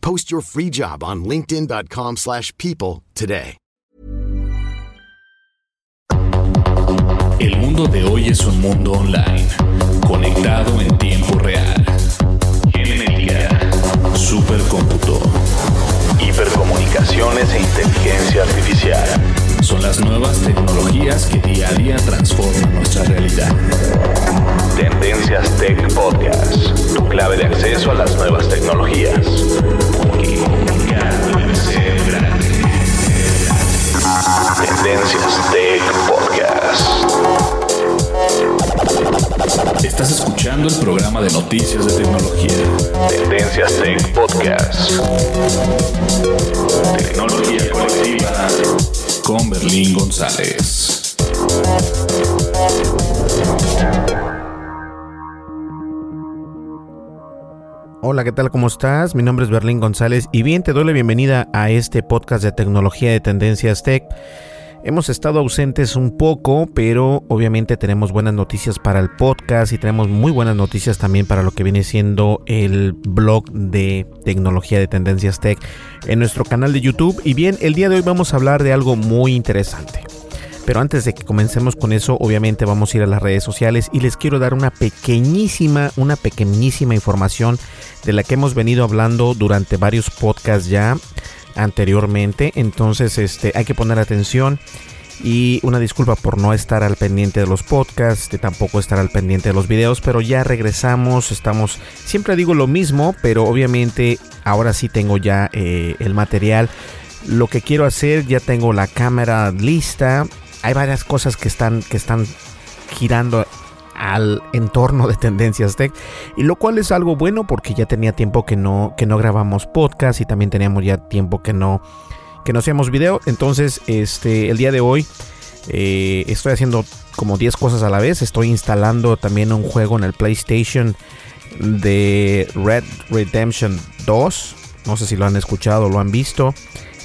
Post your free job on linkedin.com/people slash people today. El mundo de hoy es un mundo online, conectado en tiempo real. Genética, supercómputo, hipercomunicaciones e inteligencia artificial. Son las nuevas tecnologías que día a día transforman nuestra realidad. Tendencias Tech Podcast, tu clave de acceso a las nuevas tecnologías. Tendencias Tech Podcast. Estás escuchando el programa de noticias de tecnología. Tendencias Tech Podcast. Tecnología colectiva con Berlín González. Hola, ¿qué tal? ¿Cómo estás? Mi nombre es Berlín González y bien te doy la bienvenida a este podcast de tecnología de tendencias tech. Hemos estado ausentes un poco, pero obviamente tenemos buenas noticias para el podcast y tenemos muy buenas noticias también para lo que viene siendo el blog de tecnología de tendencias tech en nuestro canal de YouTube. Y bien, el día de hoy vamos a hablar de algo muy interesante. Pero antes de que comencemos con eso, obviamente vamos a ir a las redes sociales y les quiero dar una pequeñísima, una pequeñísima información de la que hemos venido hablando durante varios podcasts ya anteriormente. Entonces, este, hay que poner atención. Y una disculpa por no estar al pendiente de los podcasts, tampoco estar al pendiente de los videos, pero ya regresamos, estamos, siempre digo lo mismo, pero obviamente ahora sí tengo ya eh, el material. Lo que quiero hacer, ya tengo la cámara lista, hay varias cosas que están, que están girando al entorno de tendencias tech y lo cual es algo bueno porque ya tenía tiempo que no que no grabamos podcast y también teníamos ya tiempo que no que no hacíamos video. Entonces este el día de hoy eh, estoy haciendo como 10 cosas a la vez. Estoy instalando también un juego en el PlayStation de Red Redemption 2 no sé si lo han escuchado o lo han visto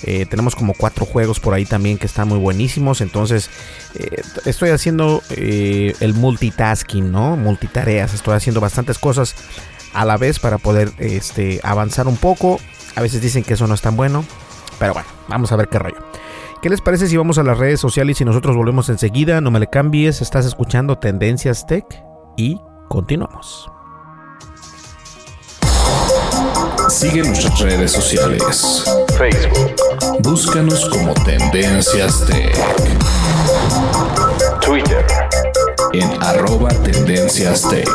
eh, tenemos como cuatro juegos por ahí también que están muy buenísimos. Entonces, eh, estoy haciendo eh, el multitasking, ¿no? Multitareas. Estoy haciendo bastantes cosas a la vez para poder este, avanzar un poco. A veces dicen que eso no es tan bueno. Pero bueno, vamos a ver qué rollo. ¿Qué les parece si vamos a las redes sociales y nosotros volvemos enseguida? No me le cambies, estás escuchando Tendencias Tech y continuamos. Sigue nuestras redes sociales. Facebook. Búscanos como Tendencias Tech. Twitter. En arroba Tendencias Tech.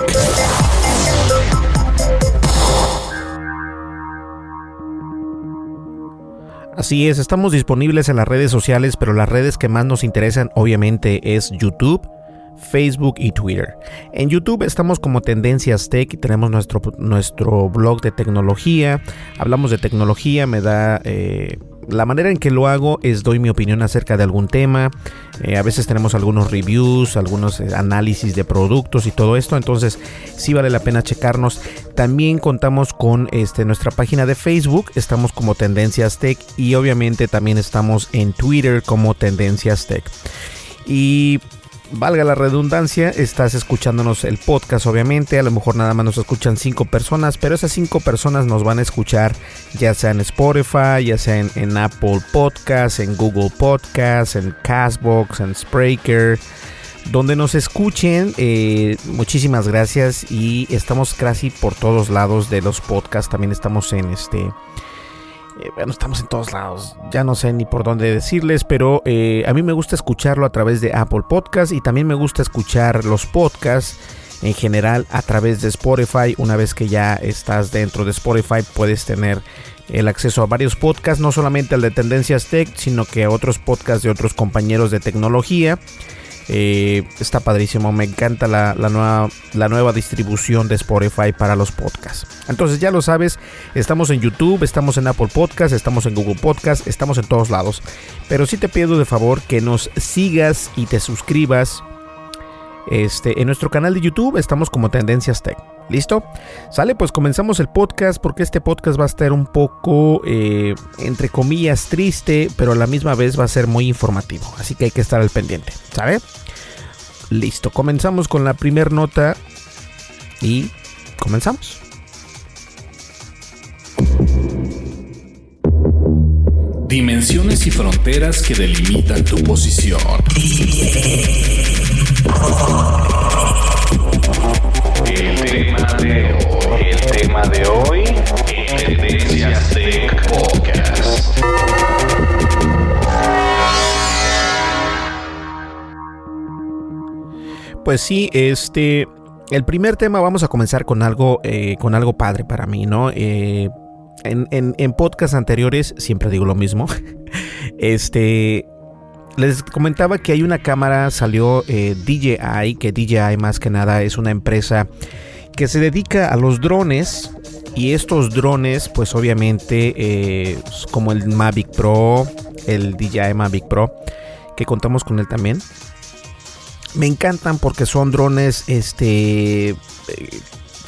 Así es, estamos disponibles en las redes sociales, pero las redes que más nos interesan obviamente es YouTube, Facebook y Twitter. En YouTube estamos como Tendencias Tech y tenemos nuestro, nuestro blog de tecnología. Hablamos de tecnología, me da... Eh, la manera en que lo hago es doy mi opinión acerca de algún tema. Eh, a veces tenemos algunos reviews, algunos eh, análisis de productos y todo esto. Entonces sí vale la pena checarnos. También contamos con este, nuestra página de Facebook. Estamos como Tendencias Tech y obviamente también estamos en Twitter como Tendencias Tech. Y valga la redundancia, estás escuchándonos el podcast, obviamente. A lo mejor nada más nos escuchan cinco personas, pero esas cinco personas nos van a escuchar ya sea en Spotify, ya sea en, Apple Podcasts, en Google Podcasts, en Castbox, en Spreaker. Donde nos escuchen, eh, muchísimas gracias y estamos casi por todos lados de los podcasts. También estamos en este eh, bueno, estamos en todos lados. Ya no sé ni por dónde decirles, pero eh, a mí me gusta escucharlo a través de Apple Podcast y también me gusta escuchar los podcasts en general a través de Spotify. Una vez que ya estás dentro de Spotify, puedes tener el acceso a varios podcasts, no solamente al de Tendencias Tech, sino que a otros podcasts de otros compañeros de tecnología. Eh, está padrísimo, me encanta la, nueva, la nueva distribución de Spotify para los podcasts. Entonces ya lo sabes, estamos en YouTube, estamos en Apple Podcasts, estamos en Google Podcasts, estamos en todos lados. Pero sí te pido de favor que nos sigas y te suscribas. Este, en nuestro canal de YouTube estamos como Tendencias Tech. ¿Listo? Sale, pues comenzamos el podcast porque este podcast va a estar un poco, eh, entre comillas, triste, pero a la misma vez va a ser muy informativo. Así que hay que estar al pendiente, ¿sabe? Listo, comenzamos con la primera nota y comenzamos. Dimensiones y fronteras que delimitan tu posición. El tema de hoy, el tema de hoy, Tendencias Podcast. Pues sí, este, el primer tema vamos a comenzar con algo, eh, con algo padre para mí, ¿no? Eh, en, en, en podcasts anteriores siempre digo lo mismo. Este, les comentaba que hay una cámara, salió eh, DJI, que DJI más que nada es una empresa que se dedica a los drones. Y estos drones, pues obviamente, eh, como el Mavic Pro, el DJI Mavic Pro, que contamos con él también. Me encantan porque son drones, este, eh,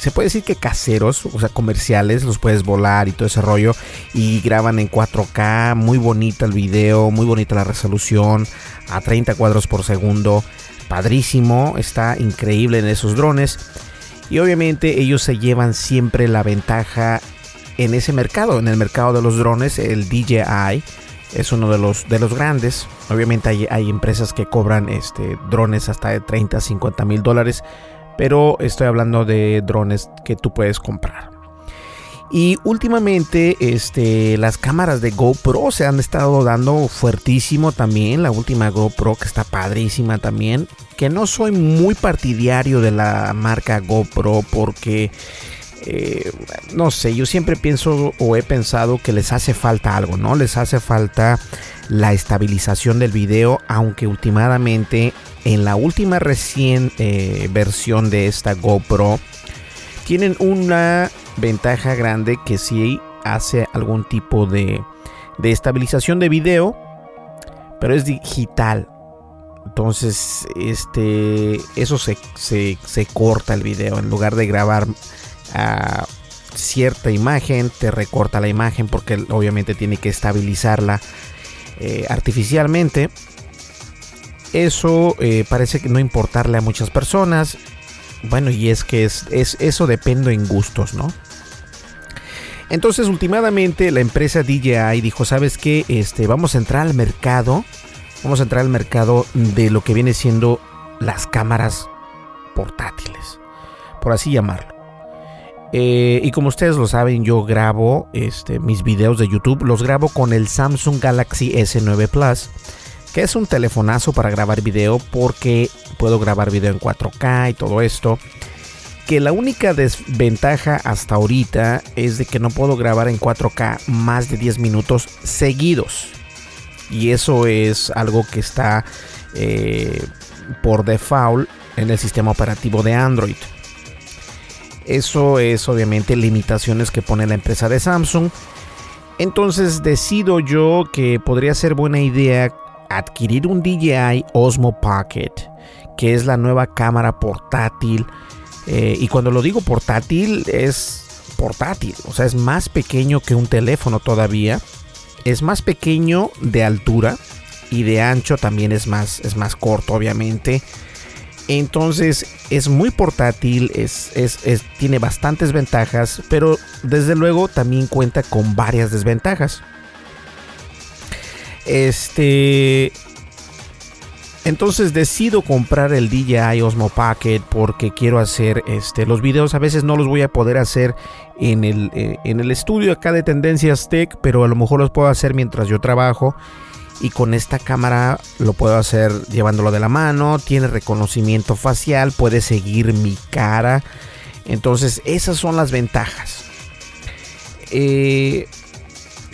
se puede decir que caseros, o sea, comerciales, los puedes volar y todo ese rollo. Y graban en 4K, muy bonita el video, muy bonita la resolución, a 30 cuadros por segundo. Padrísimo, está increíble en esos drones. Y obviamente ellos se llevan siempre la ventaja en ese mercado, en el mercado de los drones, el DJI es uno de los, de los grandes. Obviamente hay, hay empresas que cobran este, drones hasta de 30, 50 mil dólares pero estoy hablando de drones que tú puedes comprar. Y últimamente este, las cámaras de GoPro se han estado dando fuertísimo también. La última GoPro que está padrísima también. Que no soy muy partidario de la marca GoPro porque... Eh, no sé, yo siempre pienso o he pensado que les hace falta algo, ¿no? Les hace falta la estabilización del video, aunque últimamente en la última recién eh, versión de esta GoPro tienen una ventaja grande que si hace algún tipo de, de estabilización de video, pero es digital. Entonces, este, eso se, se, corta el video. En lugar de grabar a cierta imagen, te recorta la imagen porque obviamente tiene que estabilizarla eh, artificialmente. Eso eh, parece que no importarle a muchas personas. Bueno, y es que es, eso depende en gustos, ¿no? Entonces, últimamente la empresa DJI dijo, ¿sabes qué? Este, vamos a entrar al mercado. Vamos a entrar al mercado de lo que viene siendo las cámaras portátiles. Por así llamarlo. Eh, y como ustedes lo saben, yo grabo este, mis videos de YouTube. Los grabo con el Samsung Galaxy S9 Plus que es un telefonazo para grabar video porque puedo grabar video en 4K y todo esto. Que la única desventaja hasta ahorita es de que no puedo grabar en 4K más de 10 minutos seguidos. Y eso es algo que está eh, por default en el sistema operativo de Android. Eso es obviamente limitaciones que pone la empresa de Samsung. Entonces decido yo que podría ser buena idea adquirir un DJI Osmo Pocket, que es la nueva cámara portátil. Eh, y cuando lo digo portátil, es portátil, o sea, es más pequeño que un teléfono todavía. Es más pequeño de altura y de ancho también es más, es más corto, obviamente. Entonces es muy portátil, es, tiene bastantes ventajas, pero desde luego también cuenta con varias desventajas. Este. Entonces decido comprar el DJI Osmo Pocket porque quiero hacer este, los videos. A veces no los voy a poder hacer en el, eh, en el estudio acá de Tendencias Tech, pero a lo mejor los puedo hacer mientras yo trabajo y con esta cámara lo puedo hacer llevándolo de la mano, tiene reconocimiento facial, puede seguir mi cara. Entonces esas son las ventajas. Eh,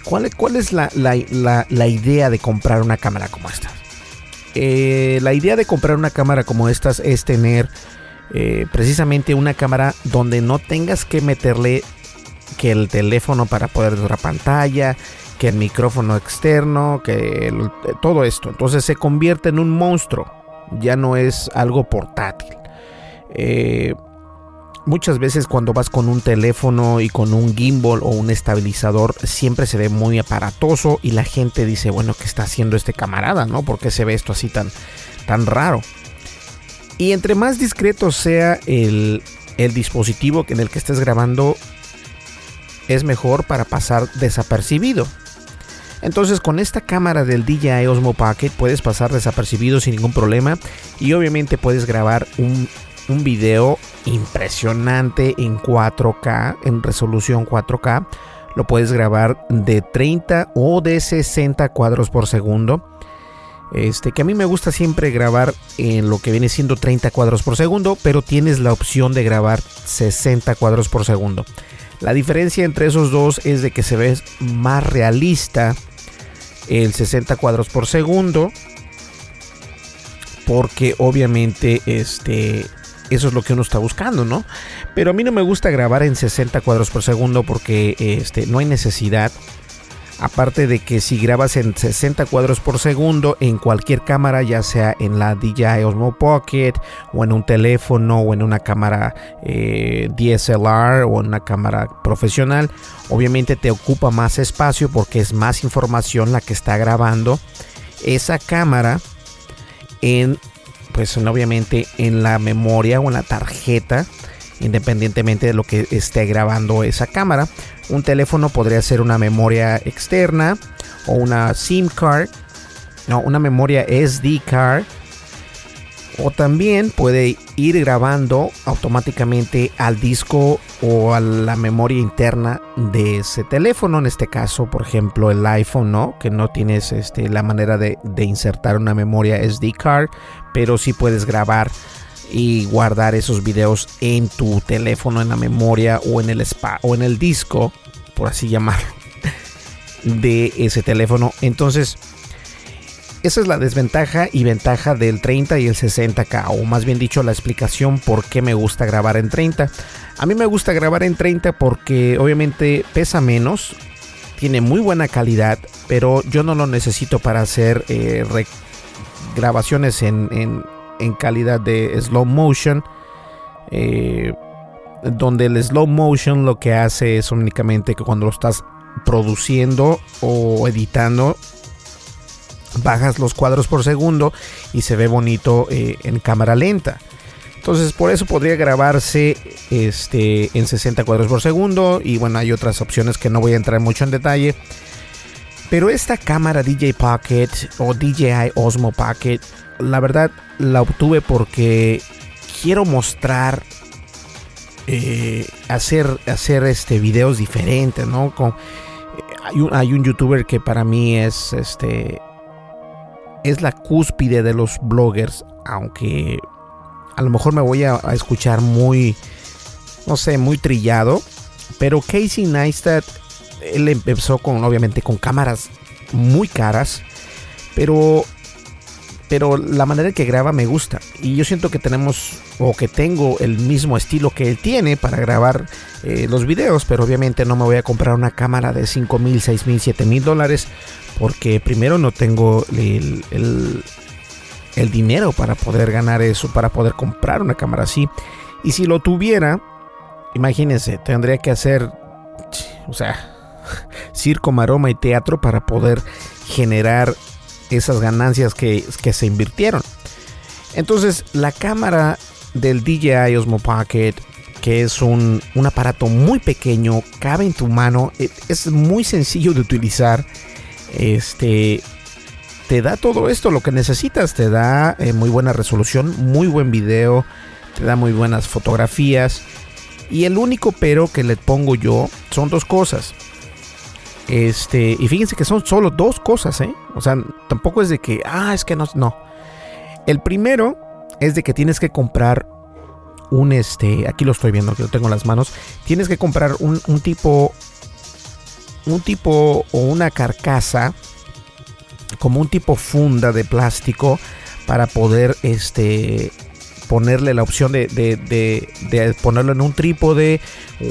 ¿cuál, ¿cuál, es la, idea de comprar una cámara como esta? Eh, la idea de comprar una cámara como esta es tener eh, precisamente una cámara donde no tengas que meterle que el teléfono para poder ver la pantalla, que el micrófono externo, que todo esto. Entonces se convierte en un monstruo, ya no es algo portátil. Eh, muchas veces cuando vas con un teléfono y con un gimbal o un estabilizador siempre se ve muy aparatoso y la gente dice, bueno, ¿qué está haciendo este camarada? ¿No? ¿Por qué se ve esto así tan, tan raro? Y entre más discreto sea el, el dispositivo en el que estés grabando, es mejor para pasar desapercibido. Entonces con esta cámara del DJI Osmo Pocket puedes pasar desapercibido sin ningún problema y obviamente puedes grabar un, un video impresionante en 4K, en resolución 4K. Lo puedes grabar de 30 o de 60 cuadros por segundo. Este, que a mí me gusta siempre grabar en lo que viene siendo 30 cuadros por segundo, pero tienes la opción de grabar 60 cuadros por segundo. La diferencia entre esos dos es de que se ve más realista el 60 cuadros por segundo. Porque obviamente este, eso es lo que uno está buscando, ¿no? Pero a mí no me gusta grabar en 60 cuadros por segundo porque este, no hay necesidad. Aparte de que si grabas en 60 cuadros por segundo en cualquier cámara, ya sea en la DJI Osmo Pocket o en un teléfono o en una cámara eh, DSLR o en una cámara profesional, obviamente te ocupa más espacio porque es más información la que está grabando esa cámara en pues obviamente en la memoria o en la tarjeta independientemente de lo que esté grabando esa cámara un teléfono podría ser una memoria externa o una SIM card, no, una memoria SD card. O también puede ir grabando automáticamente al disco o a la memoria interna de ese teléfono. En este caso, por ejemplo, el iPhone, ¿no? Que no tienes este, la manera de, insertar una memoria SD card, pero sí puedes grabar y guardar esos videos en tu teléfono, en la memoria o en el spa o en el disco, por así llamarlo, de ese teléfono. Entonces, esa es la desventaja y ventaja del 30 y el 60K, o más bien dicho, la explicación por qué me gusta grabar en 30. A mí me gusta grabar en 30 porque obviamente pesa menos, tiene muy buena calidad, pero yo no lo necesito para hacer eh, grabaciones en en calidad de slow motion. Eh, donde el slow motion lo que hace es únicamente que cuando lo estás produciendo o editando bajas los cuadros por segundo y se ve bonito eh, en cámara lenta entonces por eso podría grabarse este en 60 cuadros por segundo y bueno hay otras opciones que no voy a entrar mucho en detalle pero esta cámara DJ Pocket o DJI Osmo Pocket la verdad la obtuve porque quiero mostrar eh, hacer hacer este videos diferentes no Con, hay, un, hay un youtuber que para mí es este es la cúspide de los bloggers aunque a lo mejor me voy a, escuchar muy no sé muy trillado pero Casey Neistat él empezó con obviamente con cámaras muy caras pero pero la manera en que graba me gusta. Y yo siento que tenemos o que tengo el mismo estilo que él tiene para grabar eh, los videos, pero obviamente no me voy a comprar una cámara de 5 mil, 6 mil, 7 mil dólares, porque primero no tengo el, el, dinero para poder ganar eso, para poder comprar una cámara así. Y si lo tuviera, imagínense, tendría que hacer, o sea, circo, maroma y teatro para poder generar esas ganancias que, se invirtieron. Entonces, la cámara del DJI Osmo Pocket, que es un, un aparato muy pequeño, cabe en tu mano, e, es muy sencillo de utilizar. Este te da todo esto lo que necesitas, te da eh, muy buena resolución, muy buen video, te da muy buenas fotografías. Y el único pero que le pongo yo son dos cosas. Este, y fíjense que son solo dos cosas, ¿eh? O sea, tampoco es de que, ah, es que no, no. El primero es de que tienes que comprar un, este, aquí lo estoy viendo, que lo tengo en las manos. Tienes que comprar un, un tipo, un tipo o una carcasa, como un tipo funda de plástico para poder, este, ponerle la opción de, ponerlo en un trípode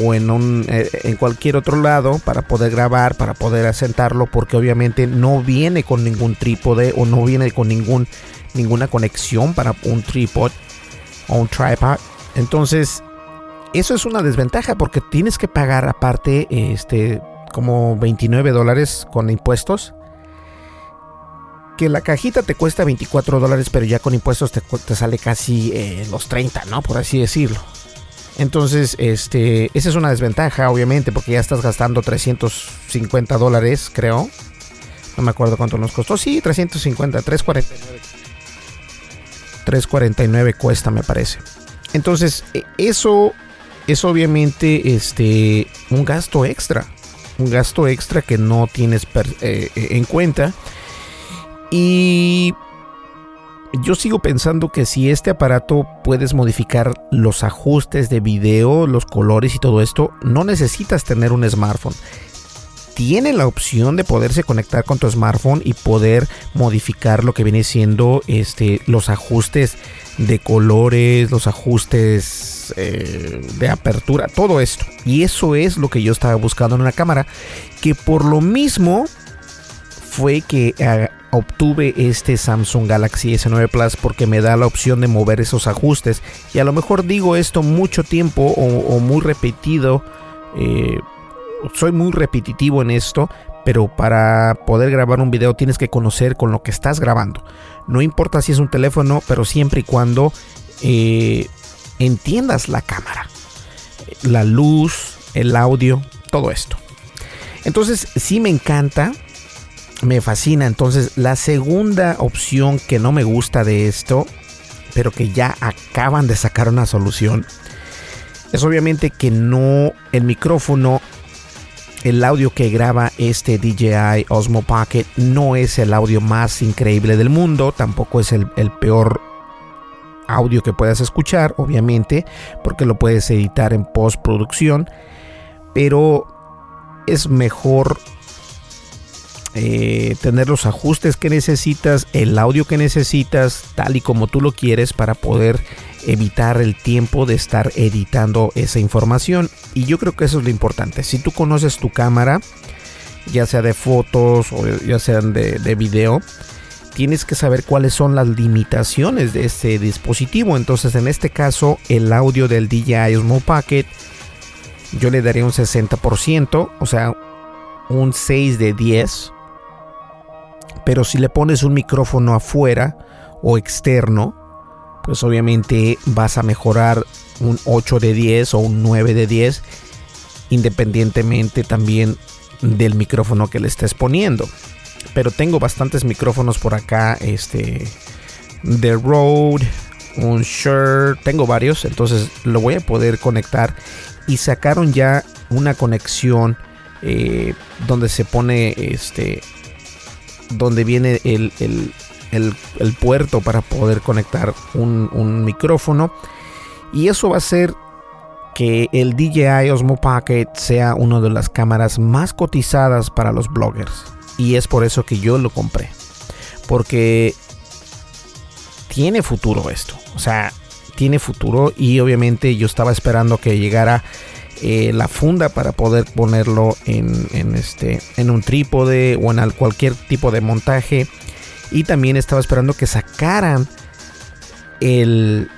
o en, un, eh, en cualquier otro lado para poder grabar, para poder asentarlo, porque obviamente no viene con ningún trípode o no viene con ningún, ninguna conexión para un trípode o un tripod. Entonces, eso es una desventaja porque tienes que pagar aparte este, como 29 dólares con impuestos que la cajita te cuesta 24 dólares, pero ya con impuestos te, sale casi eh, los 30, ¿no? Por así decirlo. Entonces, este, esa es una desventaja, obviamente, porque ya estás gastando 350 dólares, creo. No me acuerdo cuánto nos costó. Sí, 350, 349. 349 cuesta, me parece. Entonces, e, eso es obviamente este, un gasto extra. Un gasto extra que no tienes eh, en cuenta y yo sigo pensando que si este aparato puedes modificar los ajustes de video, los colores y todo esto, no necesitas tener un smartphone. Tiene la opción de poderse conectar con tu smartphone y poder modificar lo que viene siendo este, los ajustes de colores, los ajustes eh, de apertura, todo esto. Y eso es lo que yo estaba buscando en una cámara, que por lo mismo fue que eh, obtuve este Samsung Galaxy S9 Plus porque me da la opción de mover esos ajustes. Y a lo mejor digo esto mucho tiempo o, muy repetido. Eh, soy muy repetitivo en esto, pero para poder grabar un video tienes que conocer con lo que estás grabando. No importa si es un teléfono, pero siempre y cuando eh, entiendas la cámara, la luz, el audio, todo esto. Entonces sí me encanta me fascina. Entonces, la segunda opción que no me gusta de esto, pero que ya acaban de sacar una solución, es obviamente que no el micrófono, el audio que graba este DJI Osmo Pocket no es el audio más increíble del mundo, tampoco es el, el peor audio que puedas escuchar, obviamente, porque lo puedes editar en postproducción, pero es mejor eh, tener los ajustes que necesitas, el audio que necesitas, tal y como tú lo quieres para poder evitar el tiempo de estar editando esa información. Y yo creo que eso es lo importante. Si tú conoces tu cámara, ya sea de fotos o ya sean de, de video, tienes que saber cuáles son las limitaciones de este dispositivo. Entonces, en este caso, el audio del DJI Osmo Pocket, yo le daría un 60%, o sea, un 6 de 10 pero si le pones un micrófono afuera o externo, pues obviamente vas a mejorar un 8 de 10 o un 9 de 10, independientemente también del micrófono que le estés poniendo. Pero tengo bastantes micrófonos por acá, este, The Road, un Shure, tengo varios, entonces lo voy a poder conectar y sacaron ya una conexión eh, donde se pone este donde viene el, puerto para poder conectar un, micrófono. Y eso va a hacer que el DJI Osmo Pocket sea una de las cámaras más cotizadas para los bloggers. Y es por eso que yo lo compré. Porque tiene futuro esto. O sea, tiene futuro y obviamente yo estaba esperando que llegara eh, la funda para poder ponerlo en, este, en un trípode o en cualquier tipo de montaje. Y también estaba esperando que sacaran el,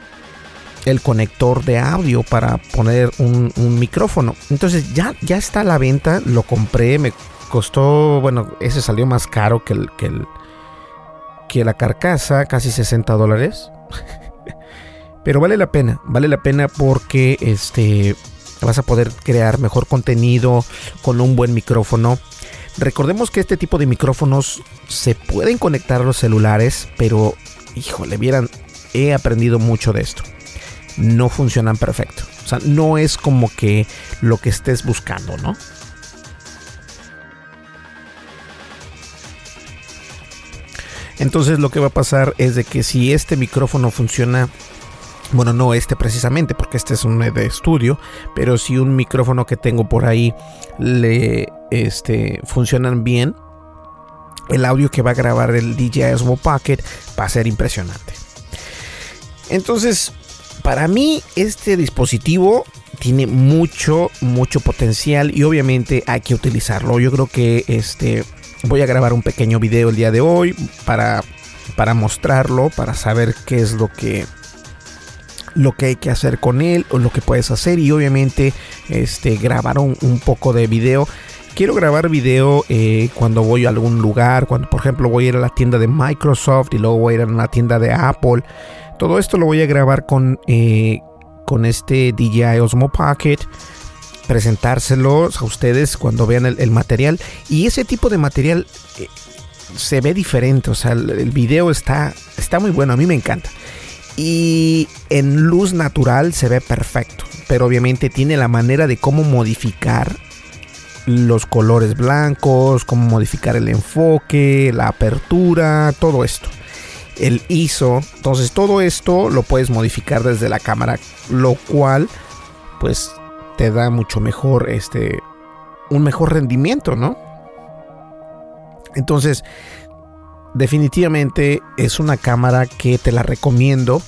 el conector de audio para poner un, micrófono. Entonces ya, ya está a la venta, lo compré, me costó, bueno, ese salió más caro que el, que el, que la carcasa, casi 60 dólares. Pero vale la pena, vale la pena porque este vas a poder crear mejor contenido con un buen micrófono. Recordemos que este tipo de micrófonos se pueden conectar a los celulares, pero híjole, vieran, he aprendido mucho de esto. No funcionan perfecto. O sea, no es como que lo que estés buscando, ¿no? Entonces lo que va a pasar es de que si este micrófono funciona bueno, no este precisamente, porque este es un de estudio, pero si un micrófono que tengo por ahí le este, funcionan bien, el audio que va a grabar el DJI Osmo Pocket va a ser impresionante. Entonces, para mí este dispositivo tiene mucho, mucho potencial y obviamente hay que utilizarlo. Yo creo que este voy a grabar un pequeño video el día de hoy para, para mostrarlo, para saber qué es lo que lo que hay que hacer con él o lo que puedes hacer. Y obviamente este grabar un, poco de video. Quiero grabar video eh, cuando voy a algún lugar cuando por ejemplo voy a ir a la tienda de Microsoft y luego voy a ir a una tienda de Apple. Todo esto lo voy a grabar con eh, con este DJI Osmo Pocket presentárselos a ustedes cuando vean el, material. Y ese tipo de material eh, se ve diferente o sea el, el video está está muy bueno a mí me encanta y en luz natural se ve perfecto, pero obviamente tiene la manera de cómo modificar los colores blancos, cómo modificar el enfoque, la apertura, todo esto. El ISO, entonces todo esto lo puedes modificar desde la cámara, lo cual pues te da mucho mejor este un mejor rendimiento, ¿no? Entonces, definitivamente es una cámara que te la recomiendo.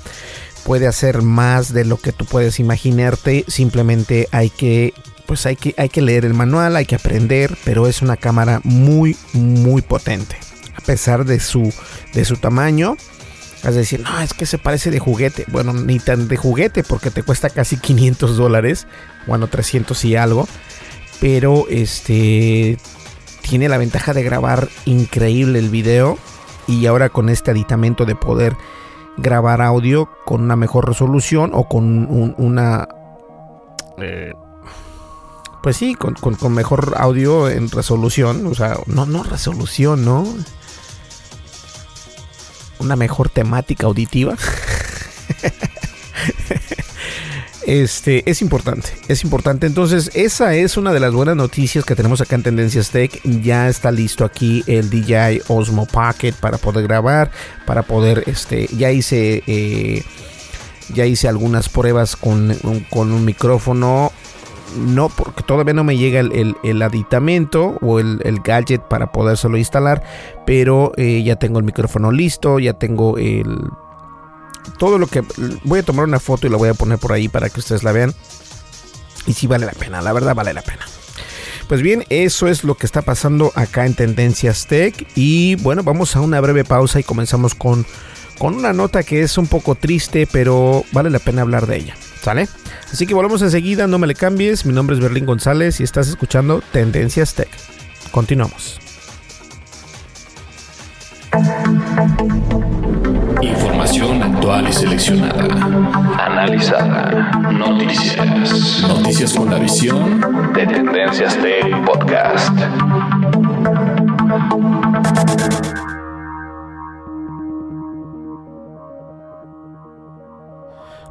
Puede hacer más de lo que tú puedes imaginarte. Simplemente hay que, pues hay que, hay que leer el manual, hay que aprender, pero es una cámara muy, muy potente. A pesar de su, de su tamaño. Es decir, no, es que se parece de juguete. Bueno, ni tan de juguete porque te cuesta casi 500 dólares. Bueno, 300 y algo. Pero este tiene la ventaja de grabar increíble el video y ahora con este aditamento de poder grabar audio con una mejor resolución o con una... Eh, pues sí, con, con, mejor audio en resolución, o sea, no, no resolución, ¿no? Una mejor temática auditiva. este, es importante, es importante. Entonces, esa es una de las buenas noticias que tenemos acá en Tendencias Tech. Ya está listo aquí el DJI Osmo Pocket para poder grabar, para poder, este, ya hice, eh, ya hice algunas pruebas con, un micrófono no, porque todavía no me llega el, aditamento o el, gadget para podérselo instalar, pero eh, ya tengo el micrófono listo, ya tengo el todo lo que voy a tomar una foto y la voy a poner por ahí para que ustedes la vean. Y si vale la pena, la verdad vale la pena. Pues bien, eso es lo que está pasando acá en Tendencias Tech. Y bueno, vamos a una breve pausa y comenzamos con, con una nota que es un poco triste, pero vale la pena hablar de ella. ¿Sale? Así que volvemos enseguida, no me le cambies. Mi nombre es Berlín González y estás escuchando Tendencias Tech. Continuamos. Información actual y seleccionada. Analizada. Noticias. Noticias con la visión de Tendencias Tech Podcast.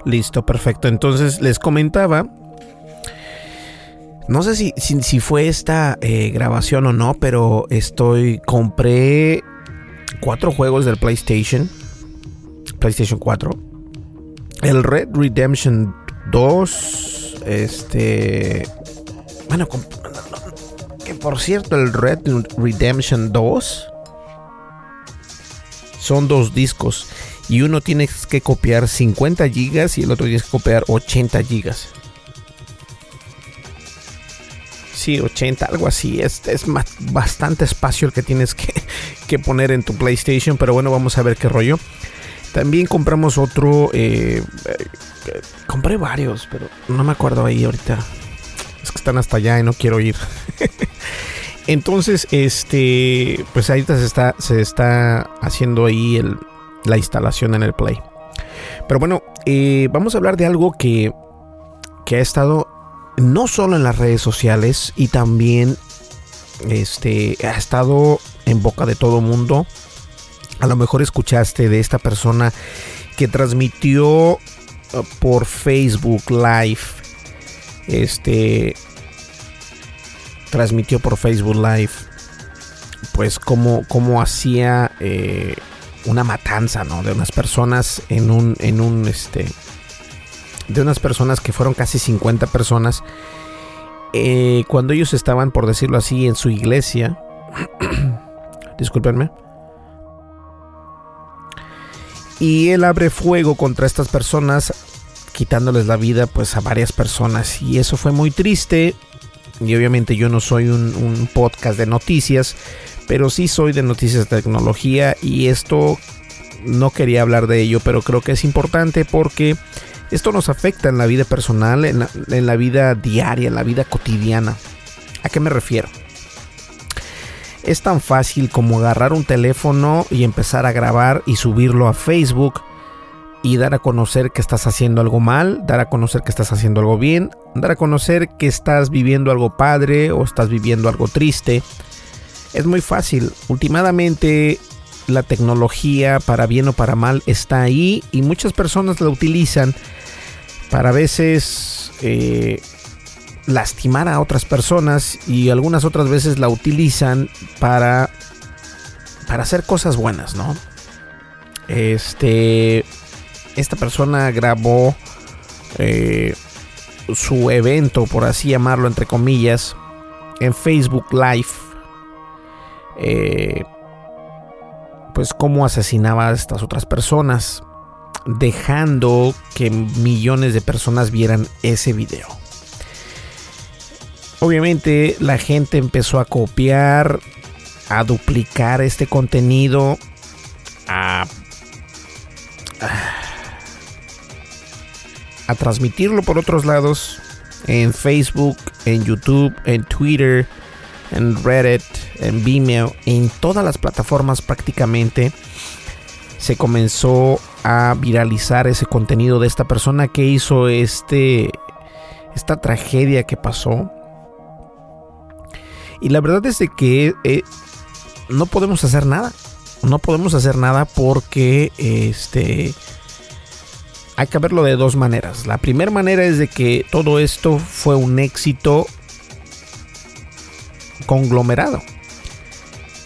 Listo, perfecto. Entonces les comentaba. No sé si, si, fue esta eh, grabación o no, pero estoy. Compré cuatro juegos del PlayStation. PlayStation 4. El Red Redemption 2. Este. Bueno, que por cierto, el Red Redemption 2 son dos discos. Y uno tiene que copiar 50 gigas y el otro tiene que copiar 80 gigas. Sí, 80, algo así. Es, es bastante espacio el que tienes que, que poner en tu PlayStation. Pero bueno, vamos a ver qué rollo. También compramos otro. Eh, eh, compré varios, pero no me acuerdo ahí ahorita. Es que están hasta allá y no quiero ir. Entonces, este, pues ahorita se está, se está haciendo ahí el, la instalación en el Play. Pero bueno, eh, vamos a hablar de algo que, que ha estado no solo en las redes sociales y también este, ha estado en boca de todo mundo. A lo mejor escuchaste de esta persona que transmitió uh, por Facebook Live. Este transmitió por Facebook Live. Pues como, como hacía eh, una matanza, ¿no? De unas personas en un, en un, este, de unas personas que fueron casi 50 personas. Eh, cuando ellos estaban, por decirlo así, en su iglesia. discúlpenme. Y él abre fuego contra estas personas, quitándoles la vida pues a varias personas. Y eso fue muy triste. Y obviamente yo no soy un, podcast de noticias, pero sí soy de noticias de tecnología. Y esto no quería hablar de ello, pero creo que es importante porque esto nos afecta en la vida personal, en la vida diaria, en la vida cotidiana. ¿A qué me refiero? Es tan fácil como agarrar un teléfono y empezar a grabar y subirlo a Facebook y dar a conocer que estás haciendo algo mal, dar a conocer que estás haciendo algo bien, dar a conocer que estás viviendo algo padre o estás viviendo algo triste. Es muy fácil. Últimamente la tecnología, para bien o para mal, está ahí y muchas personas la utilizan para a veces eh, lastimar a otras personas y algunas otras veces la utilizan para para hacer cosas buenas, ¿no? Este esta persona grabó eh, su evento, por así llamarlo entre comillas, en Facebook Live. Eh, pues cómo asesinaba a estas otras personas, dejando que millones de personas vieran ese video. Obviamente la gente empezó a copiar, a duplicar este contenido, a, a transmitirlo por otros lados en Facebook, en YouTube, en Twitter, en Reddit, en Vimeo, en todas las plataformas prácticamente se comenzó a viralizar ese contenido de esta persona que hizo este esta tragedia que pasó y la verdad es de que eh, no podemos hacer nada. No podemos hacer nada porque este hay que verlo de dos maneras. La primera manera es de que todo esto fue un éxito conglomerado.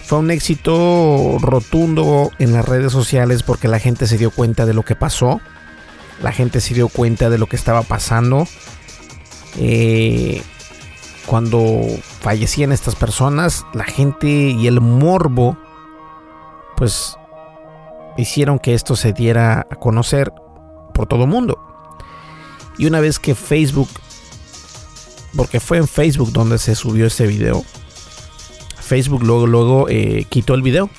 Fue un éxito rotundo en las redes sociales porque la gente se dio cuenta de lo que pasó. La gente se dio cuenta de lo que estaba pasando. Eh, cuando fallecían estas personas, la gente y el morbo, pues hicieron que esto se diera a conocer por todo el mundo. Y una vez que Facebook, porque fue en Facebook donde se subió este video, Facebook luego, luego eh, quitó el video.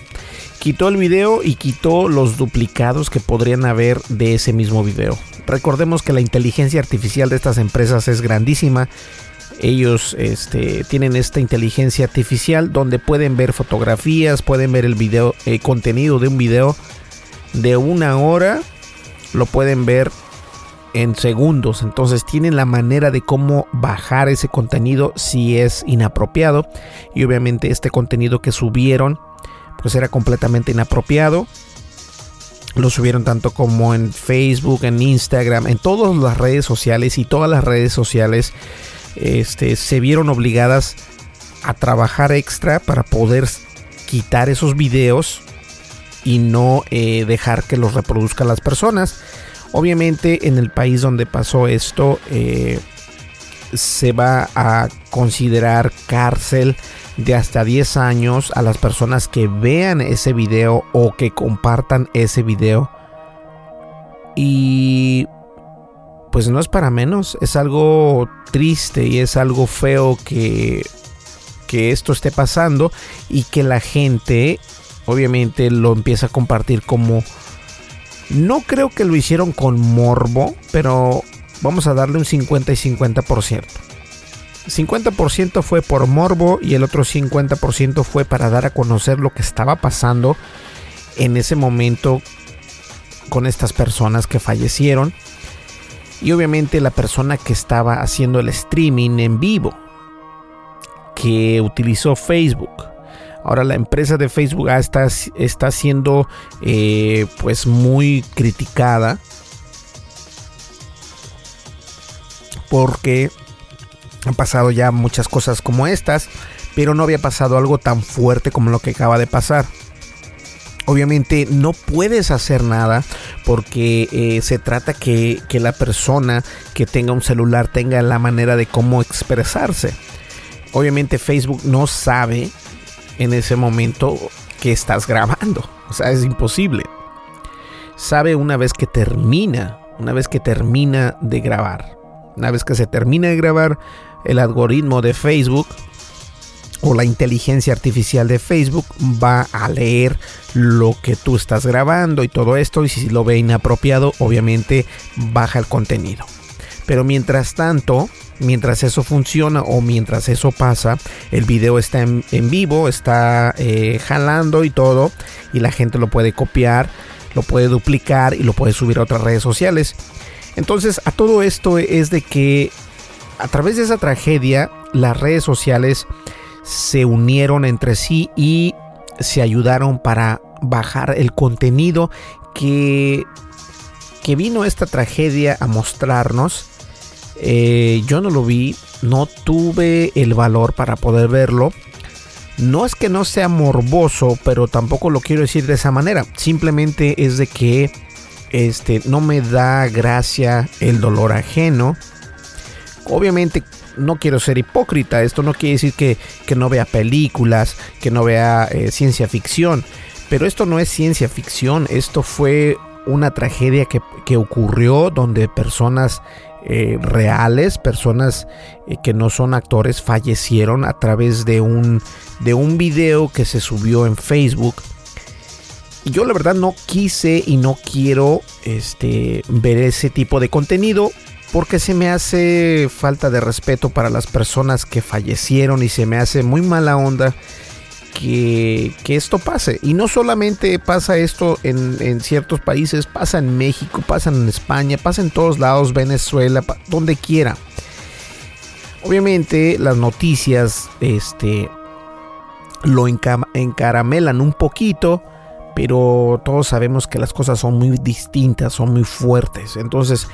Quitó el video y quitó los duplicados que podrían haber de ese mismo video. Recordemos que la inteligencia artificial de estas empresas es grandísima ellos este, tienen esta inteligencia artificial donde pueden ver fotografías, pueden ver el video, el contenido de un video de una hora, lo pueden ver en segundos. Entonces tienen la manera de cómo bajar ese contenido si es inapropiado. Y obviamente este contenido que subieron, pues era completamente inapropiado. Lo subieron tanto como en Facebook, en Instagram, en todas las redes sociales y todas las redes sociales este, se vieron obligadas a trabajar extra para poder quitar esos videos y no eh, dejar que los reproduzcan las personas. Obviamente en el país donde pasó esto eh, se va a considerar cárcel de hasta 10 años a las personas que vean ese video o que compartan ese video. Y pues no es para menos, es algo triste y es algo feo que, que esto esté pasando y que la gente obviamente lo empieza a compartir como... No creo que lo hicieron con morbo, pero vamos a darle un 50 y 50%. 50% fue por morbo y el otro 50% fue para dar a conocer lo que estaba pasando en ese momento con estas personas que fallecieron. Y obviamente la persona que estaba haciendo el streaming en vivo, que utilizó Facebook. Ahora la empresa de Facebook está, está siendo eh, pues muy criticada porque han pasado ya muchas cosas como estas, pero no había pasado algo tan fuerte como lo que acaba de pasar. Obviamente no puedes hacer nada porque eh, se trata que, que la persona que tenga un celular tenga la manera de cómo expresarse. Obviamente Facebook no sabe en ese momento que estás grabando. O sea, es imposible. Sabe una vez que termina, una vez que termina de grabar. Una vez que se termina de grabar, el algoritmo de Facebook o la inteligencia artificial de Facebook va a leer lo que tú estás grabando y todo esto y si lo ve inapropiado obviamente baja el contenido. Pero mientras tanto, mientras eso funciona o mientras eso pasa, el video está en, vivo, está eh, jalando y todo y la gente lo puede copiar, lo puede duplicar y lo puede subir a otras redes sociales. Entonces a todo esto es de que a través de esa tragedia las redes sociales se unieron entre sí y se ayudaron para bajar el contenido que, que vino esta tragedia a mostrarnos. Eh, yo no lo vi, no tuve el valor para poder verlo. No es que no sea morboso, pero tampoco lo quiero decir de esa manera. Simplemente es de que este, no me da gracia el dolor ajeno. Obviamente no quiero ser hipócrita, esto no quiere decir que, no vea películas, que no vea eh, ciencia ficción, pero esto no es ciencia ficción, esto fue una tragedia que, ocurrió donde personas eh, reales, personas eh, que no son actores, fallecieron a través de un, de un video que se subió en Facebook. Y yo la verdad no quise y no quiero este, ver ese tipo de contenido porque se me hace falta de respeto para las personas que fallecieron y se me hace muy mala onda que, esto pase. Y no solamente pasa esto en, ciertos países, pasa en México, pasa en España, pasa en todos lados, Venezuela, donde quiera. Obviamente las noticias este, lo encaramelan un poquito, pero todos sabemos que las cosas son muy distintas, son muy fuertes. Entonces,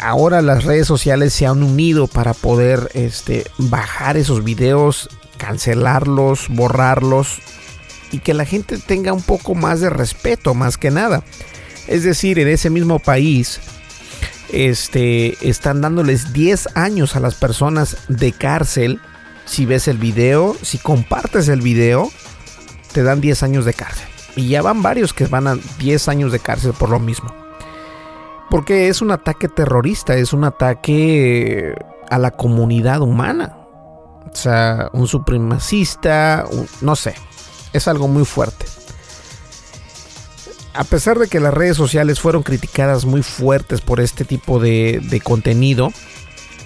ahora las redes sociales se han unido para poder este, bajar esos videos, cancelarlos, borrarlos y que la gente tenga un poco más de respeto más que nada. Es decir, en ese mismo país este, están dándoles 10 años a las personas de cárcel. Si ves el video, si compartes el video, te dan 10 años de cárcel. Y ya van varios que van a 10 años de cárcel por lo mismo. Porque es un ataque terrorista, es un ataque a la comunidad humana. O sea, un supremacista, no sé, es algo muy fuerte. A pesar de que las redes sociales fueron criticadas muy fuertes por este tipo de, contenido,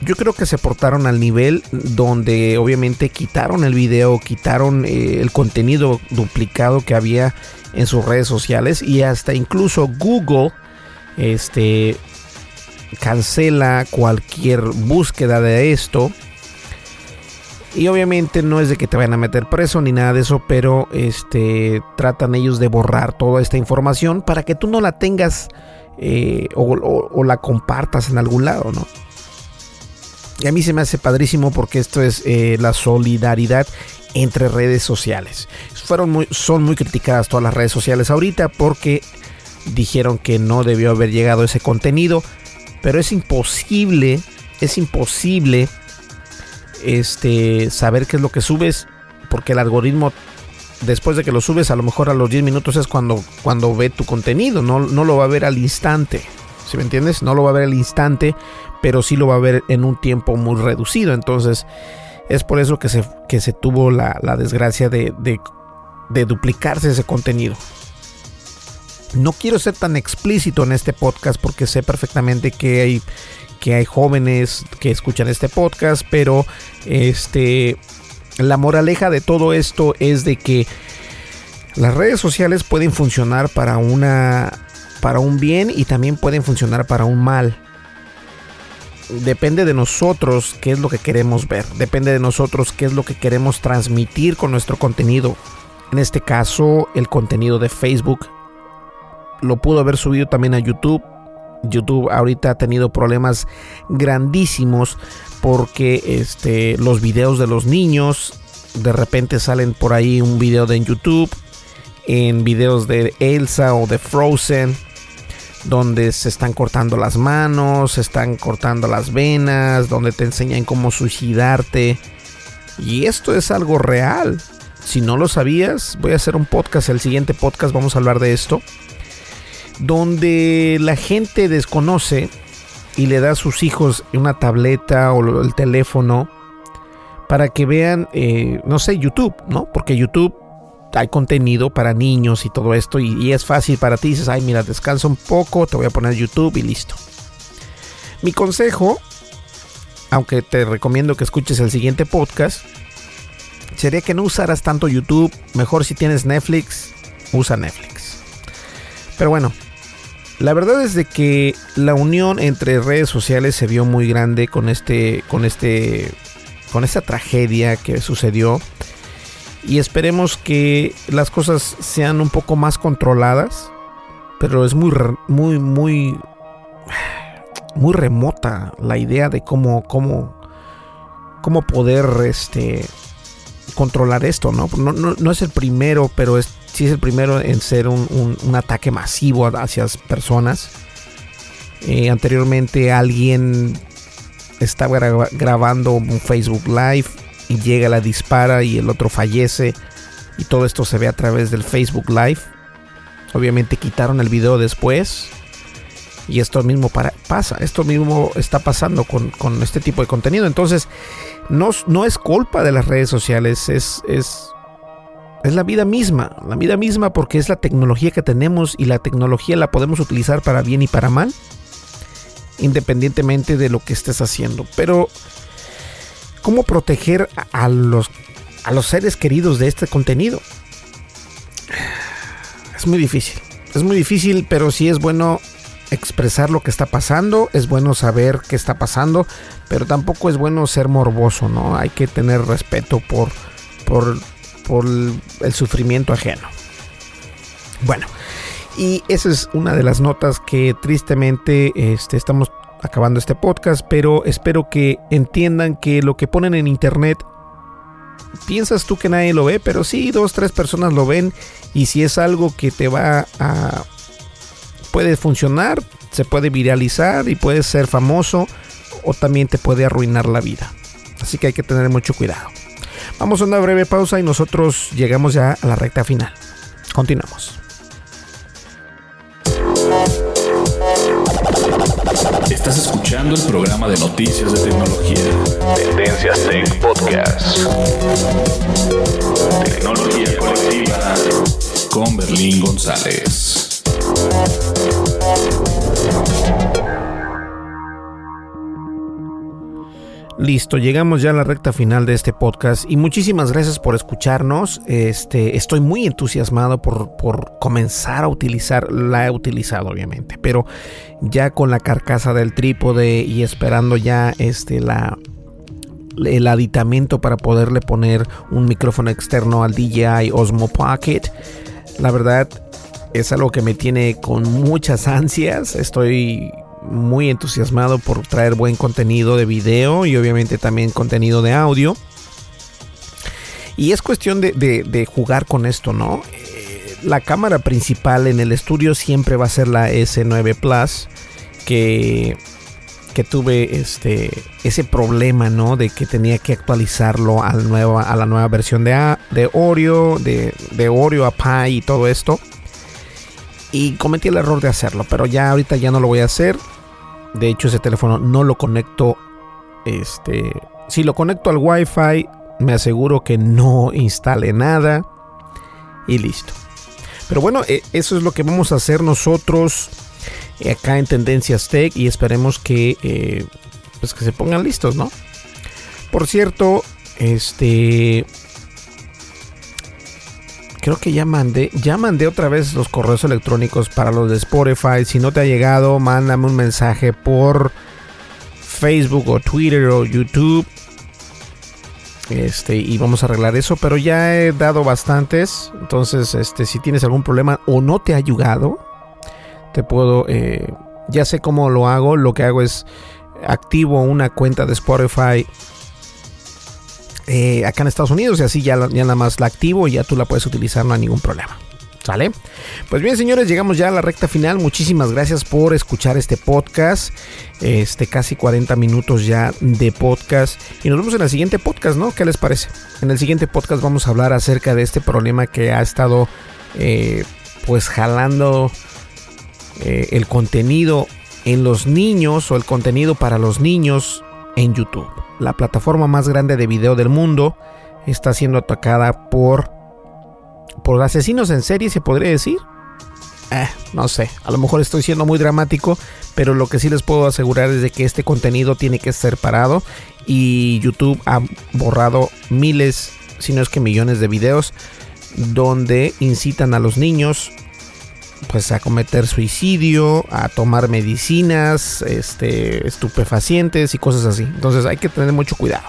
yo creo que se portaron al nivel donde obviamente quitaron el video, quitaron eh, el contenido duplicado que había en sus redes sociales y hasta incluso Google este cancela cualquier búsqueda de esto. Y obviamente no es de que te vayan a meter preso ni nada de eso, pero este tratan ellos de borrar toda esta información para que tú no la tengas eh, o, la compartas en algún lado, ¿no? Y a mí se me hace padrísimo porque esto es eh, la solidaridad entre redes sociales. Fueron muy, son muy criticadas todas las redes sociales ahorita porque dijeron que no debió haber llegado ese contenido, pero es imposible, es imposible este saber qué es lo que subes porque el algoritmo después de que lo subes a lo mejor a los 10 minutos es cuando cuando ve tu contenido, no, no lo va a ver al instante. si me entiendes? No lo va a ver al instante, pero sí lo va a ver en un tiempo muy reducido. Entonces, es por eso que se, que se tuvo la, desgracia de, de duplicarse ese contenido. No quiero ser tan explícito en este podcast porque sé perfectamente que hay, que hay jóvenes que escuchan este podcast, pero este la moraleja de todo esto es de que las redes sociales pueden funcionar para una para un bien y también pueden funcionar para un mal. Depende de nosotros qué es lo que queremos ver, depende de nosotros qué es lo que queremos transmitir con nuestro contenido. En este caso, el contenido de Facebook lo pudo haber subido también a YouTube. YouTube ahorita ha tenido problemas grandísimos porque este, los videos de los niños de repente salen por ahí un video de YouTube en videos de Elsa o de Frozen donde se están cortando las manos, se están cortando las venas, donde te enseñan cómo suicidarte. Y esto es algo real. Si no lo sabías, voy a hacer un podcast, el siguiente podcast vamos a hablar de esto, donde la gente desconoce y le da a sus hijos una tableta o el teléfono para que vean, eh, no sé, YouTube, ¿no? Porque YouTube hay contenido para niños y todo esto y, es fácil para ti. Dices, ay, mira, descansa un poco, te voy a poner YouTube y listo. Mi consejo, aunque te recomiendo que escuches el siguiente podcast, sería que no usaras tanto YouTube. Mejor si tienes Netflix, usa Netflix. Pero bueno, la verdad es de que la unión entre redes sociales se vio muy grande con este, con este, con esta tragedia que sucedió y esperemos que las cosas sean un poco más controladas, pero es muy, muy, muy, muy remota la idea de cómo, cómo, cómo poder, este, controlar esto, ¿no? No, no, es el primero, pero es, sí es el primero en ser un, ataque masivo hacia personas. Eh, anteriormente alguien estaba grabando un Facebook Live y llega, la dispara y el otro fallece. Y todo esto se ve a través del Facebook Live. Obviamente quitaron el video después. Y esto mismo pasa, esto mismo está pasando con, este tipo de contenido. Entonces, no, no, es culpa de las redes sociales, es, es, es la vida misma. La vida misma porque es la tecnología que tenemos y la tecnología la podemos utilizar para bien y para mal. Independientemente de lo que estés haciendo. Pero cómo proteger a los, a los seres queridos de este contenido. Es muy difícil. Es muy difícil, pero sí es bueno expresar lo que está pasando, es bueno saber qué está pasando, pero tampoco es bueno ser morboso, ¿no? Hay que tener respeto por, por, por el sufrimiento ajeno. Bueno, y esa es una de las notas que tristemente este, estamos acabando este podcast, pero espero que entiendan que lo que ponen en internet piensas tú que nadie lo ve, pero sí, dos, tres personas lo ven y si es algo que te va a... puede funcionar, se puede viralizar y puede ser famoso o también te puede arruinar la vida. Así que hay que tener mucho cuidado. Vamos a una breve pausa y nosotros llegamos ya a la recta final. Continuamos. Estás escuchando el programa de noticias de tecnología. Tendencias Tech Podcast. Tecnología colectiva con Berlín González. Listo, llegamos ya a la recta final de este podcast y muchísimas gracias por escucharnos. Este, estoy muy entusiasmado por, por comenzar a utilizar, la he utilizado obviamente, pero ya con la carcasa del trípode y esperando ya este, la, el aditamento para poderle poner un micrófono externo al DJI Osmo Pocket. La verdad es algo que me tiene con muchas ansias. Estoy muy entusiasmado por traer buen contenido de video y obviamente también contenido de audio. Y es cuestión de, jugar con esto, ¿no? Eh, la cámara principal en el estudio siempre va a ser la S9 Plus, que, que tuve este, ese problema, ¿no? De que tenía que actualizarlo a la nueva, a la nueva versión de, de Oreo, de, de Oreo a Pi y todo esto. Y cometí el error de hacerlo, pero ya ahorita ya no lo voy a hacer. De hecho, ese teléfono no lo conecto. Este. Si lo conecto al Wi-Fi, me aseguro que no instale nada. Y listo. Pero bueno, e, eso es lo que vamos a hacer nosotros. acá en Tendencias Tech y esperemos que, eh, pues que se pongan listos, ¿no? Por cierto, este creo que ya mandé, ya mandé otra vez los correos electrónicos para los de Spotify. Si no te ha llegado, mándame un mensaje por Facebook o Twitter o YouTube. Este, y vamos a arreglar eso, pero ya he dado bastantes. Entonces, este, si tienes algún problema o no te ha llegado, te puedo, eh, ya sé cómo lo hago. Lo que hago es activo una cuenta de Spotify eh, acá en Estados Unidos y así ya, nada más la activo y ya tú la puedes utilizar, no hay ningún problema. ¿Sale? Pues bien, señores, llegamos ya a la recta final. Muchísimas gracias por escuchar este podcast. Este casi 40 minutos ya de podcast. Y nos vemos en el siguiente podcast, ¿no? ¿Qué les parece? En el siguiente podcast vamos a hablar acerca de este problema que ha estado eh, pues jalando eh, el contenido en los niños o el contenido para los niños en YouTube la plataforma más grande de video del mundo, está siendo atacada por por asesinos en serie, se podría decir. Eh, no sé, a lo mejor estoy siendo muy dramático, pero lo que sí les puedo asegurar es de que este contenido tiene que ser parado y YouTube ha borrado miles, si no es que millones de videos donde incitan a los niños pues a cometer suicidio, a tomar medicinas, este, estupefacientes y cosas así. Entonces hay que tener mucho cuidado.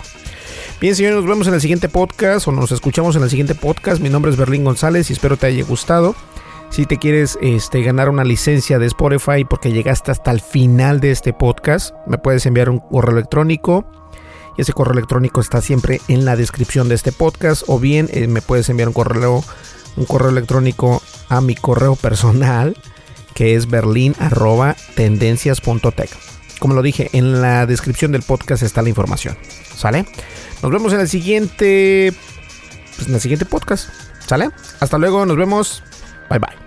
Bien, señores, nos vemos en el siguiente podcast o nos escuchamos en el siguiente podcast. Mi nombre es Berlín González y espero te haya gustado. Si te quieres este, ganar una licencia de Spotify porque llegaste hasta el final de este podcast, me puedes enviar un correo electrónico. Y ese correo electrónico está siempre en la descripción de este podcast. O bien eh, me puedes enviar un correo un correo electrónico a mi correo personal que es berlin.tendencias.tech. Como lo dije, en la descripción del podcast está la información. ¿Sale? Nos vemos en el siguiente. Pues en el siguiente podcast. ¿Sale? Hasta luego, nos vemos. Bye bye.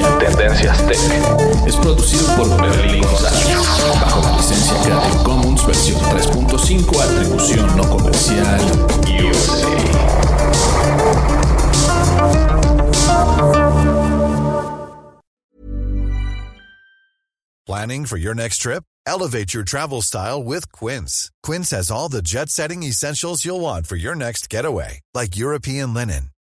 Tecnología Tendencias Tech. Es producido por Berlín González, bajo la licencia Creative Commons versión 3.5, atribución no comercial, USA. Planning for your next trip? Elevate your travel style with Quince. Quince has all the jet-setting essentials you'll want for your next getaway, like European linen